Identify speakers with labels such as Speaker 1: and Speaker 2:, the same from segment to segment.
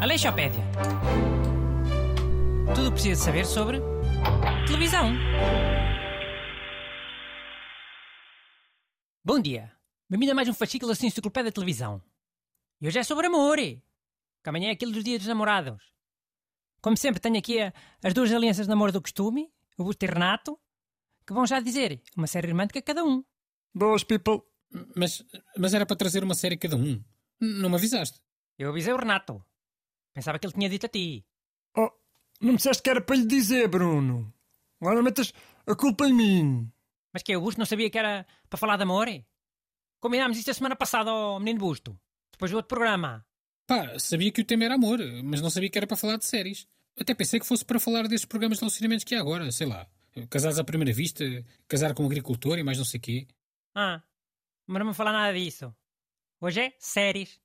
Speaker 1: Aleixopédia. Tudo precisa saber sobre televisão. Bom dia. Bem-vindo a mais um fascículo assim enciclopédia da televisão. E hoje é sobre amor. Que amanhã é aquele dos dias dos namorados. Como sempre, tenho aqui as duas alianças de namoro do costume, o Busto e Renato, que vão já dizer uma série romântica cada um.
Speaker 2: Boas, people.
Speaker 3: Mas, mas era para trazer uma série cada um. Não me avisaste.
Speaker 1: Eu avisei o Renato. Pensava que ele tinha dito a ti.
Speaker 2: Oh, não me disseste que era para lhe dizer, Bruno. Agora metas a culpa em mim.
Speaker 1: Mas que o Busto não sabia que era para falar de amor? Combinámos isto a semana passada ao menino Busto. Depois do outro programa.
Speaker 3: Pá, sabia que o tema era amor, mas não sabia que era para falar de séries. Até pensei que fosse para falar destes programas de relacionamentos que há agora, sei lá. Casados à primeira vista, casar com um agricultor e mais não sei quê.
Speaker 1: Ah, mas não me falar nada disso. Hoje é séries.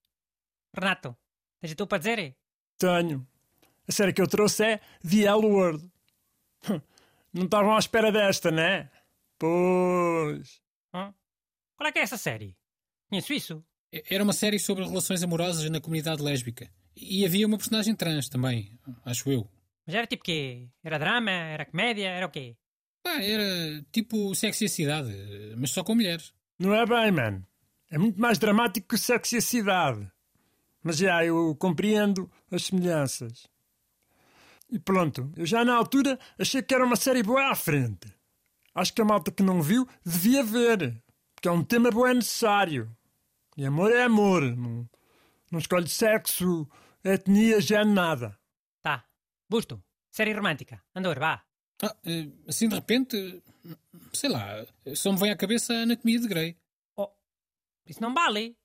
Speaker 1: Renato, tens tu para dizer?
Speaker 2: Tenho. A série que eu trouxe é The L Word. Não estavam à espera desta, né? Pois.
Speaker 1: Hã? Qual é que é essa série? Conheço isso.
Speaker 3: Era uma série sobre relações amorosas na comunidade lésbica. E havia uma personagem trans também, acho eu.
Speaker 1: Mas era tipo quê? Era drama? Era comédia? Era o quê?
Speaker 3: Pá, era tipo sexo e a cidade, mas só com mulheres.
Speaker 2: Não é bem, man. É muito mais dramático que o sexo e a cidade. Mas já, eu compreendo as semelhanças. E pronto, eu já na altura achei que era uma série boa à frente. Acho que a malta que não viu devia ver. Porque é um tema bom necessário. E amor é amor. Não, não escolhe sexo, etnia, género, nada.
Speaker 1: Tá. Busto. Série romântica. Andor, vá.
Speaker 3: Ah, eh, assim de repente, sei lá, só me vem à cabeça a Anatomia de Grey.
Speaker 1: Oh, isso não vale.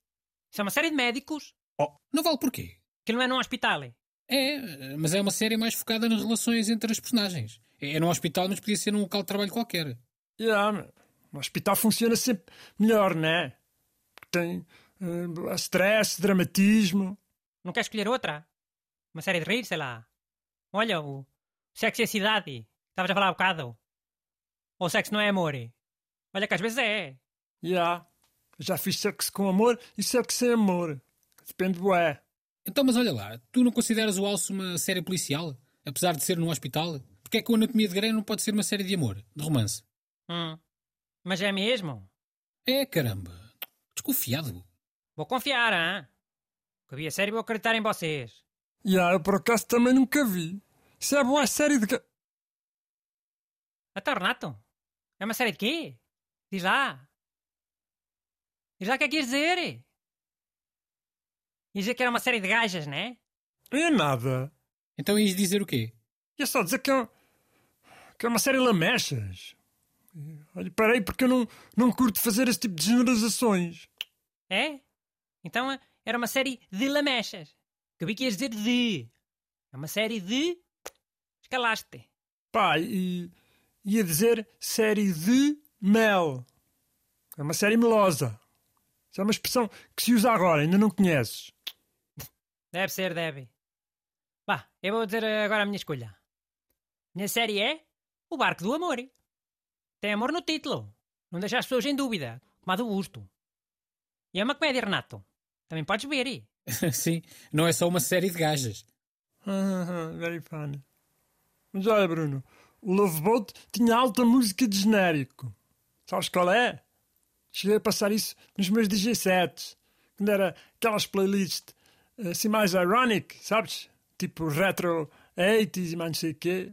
Speaker 1: Isso é uma série de médicos.
Speaker 3: Oh, não vale porquê?
Speaker 1: Aquilo não é num hospital.
Speaker 3: É, mas é uma série mais focada nas relações entre as personagens. É num hospital, mas podia ser num local de trabalho qualquer.
Speaker 2: Yeah, mas o hospital funciona sempre melhor, né? Porque tem eh, stress, dramatismo.
Speaker 1: Não quer escolher outra? Uma série de rir, sei lá. Olha, o Sexo e a Cidade. Estavas a falar há bocado. Ou sexo não é amor. Olha que às vezes é.
Speaker 2: Yeah. Já fiz sexo com amor e sexo sem amor. Depende do é.
Speaker 3: Então, mas olha lá, tu não consideras o Alce uma série policial? Apesar de ser num hospital? Porque é que o Anatomia de Grey não pode ser uma série de amor, de romance?
Speaker 1: Hum. Mas é mesmo?
Speaker 3: É, caramba. Desconfiado.
Speaker 1: Vou confiar, hã? Que havia série vou acreditar em vocês.
Speaker 2: Yeah, eu por acaso também nunca vi. Isso é boa série de...
Speaker 1: Renato? É uma série de quê? Diz lá. Diz lá o que é que queres dizer. Ias dizer que era uma série de gajas, né?
Speaker 2: É nada.
Speaker 3: Então ias dizer o quê?
Speaker 2: É só dizer que é, que é uma série lamechas. Olha, parei porque eu não, não curto fazer esse tipo de generalizações.
Speaker 1: É? Então era uma série de lamechas. Que eu vi que ias dizer de. É uma série de. Escalaste.
Speaker 2: Pá, e ia dizer série de mel. É uma série melosa. Isso é uma expressão que se usa agora, ainda não conheces.
Speaker 1: Deve ser, deve. Vá, eu vou dizer agora a minha escolha. Minha série é O Barco do Amor. Tem amor no título. Não deixa as pessoas em dúvida, como a do Busto. E é uma comédia, Renato. Também podes ver.
Speaker 3: Sim, não é só uma série de gajas.
Speaker 2: Very funny. Mas olha, Bruno, o Love Boat tinha alta música de genérico. Sabes qual é? Cheguei a passar isso nos meus DJ sets. Quando era aquelas playlists assim mais ironic, sabes? Tipo retro 80s e mais não sei o quê.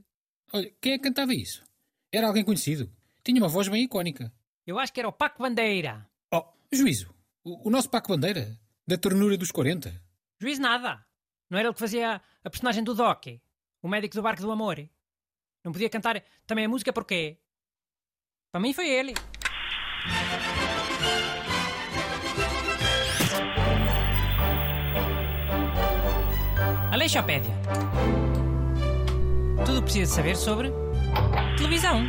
Speaker 3: Olha, quem é que cantava isso? Era alguém conhecido. Tinha uma voz bem icónica.
Speaker 1: Eu acho que era o Paco Bandeira.
Speaker 3: Oh, juízo. O, o nosso Paco Bandeira, da ternura dos 40.
Speaker 1: Juiz nada. Não era ele que fazia a personagem do Doc, o médico do Barco do Amor. Não podia cantar também a música porquê? Para mim foi ele. Aleixopédia. Tudo precisa saber sobre televisão.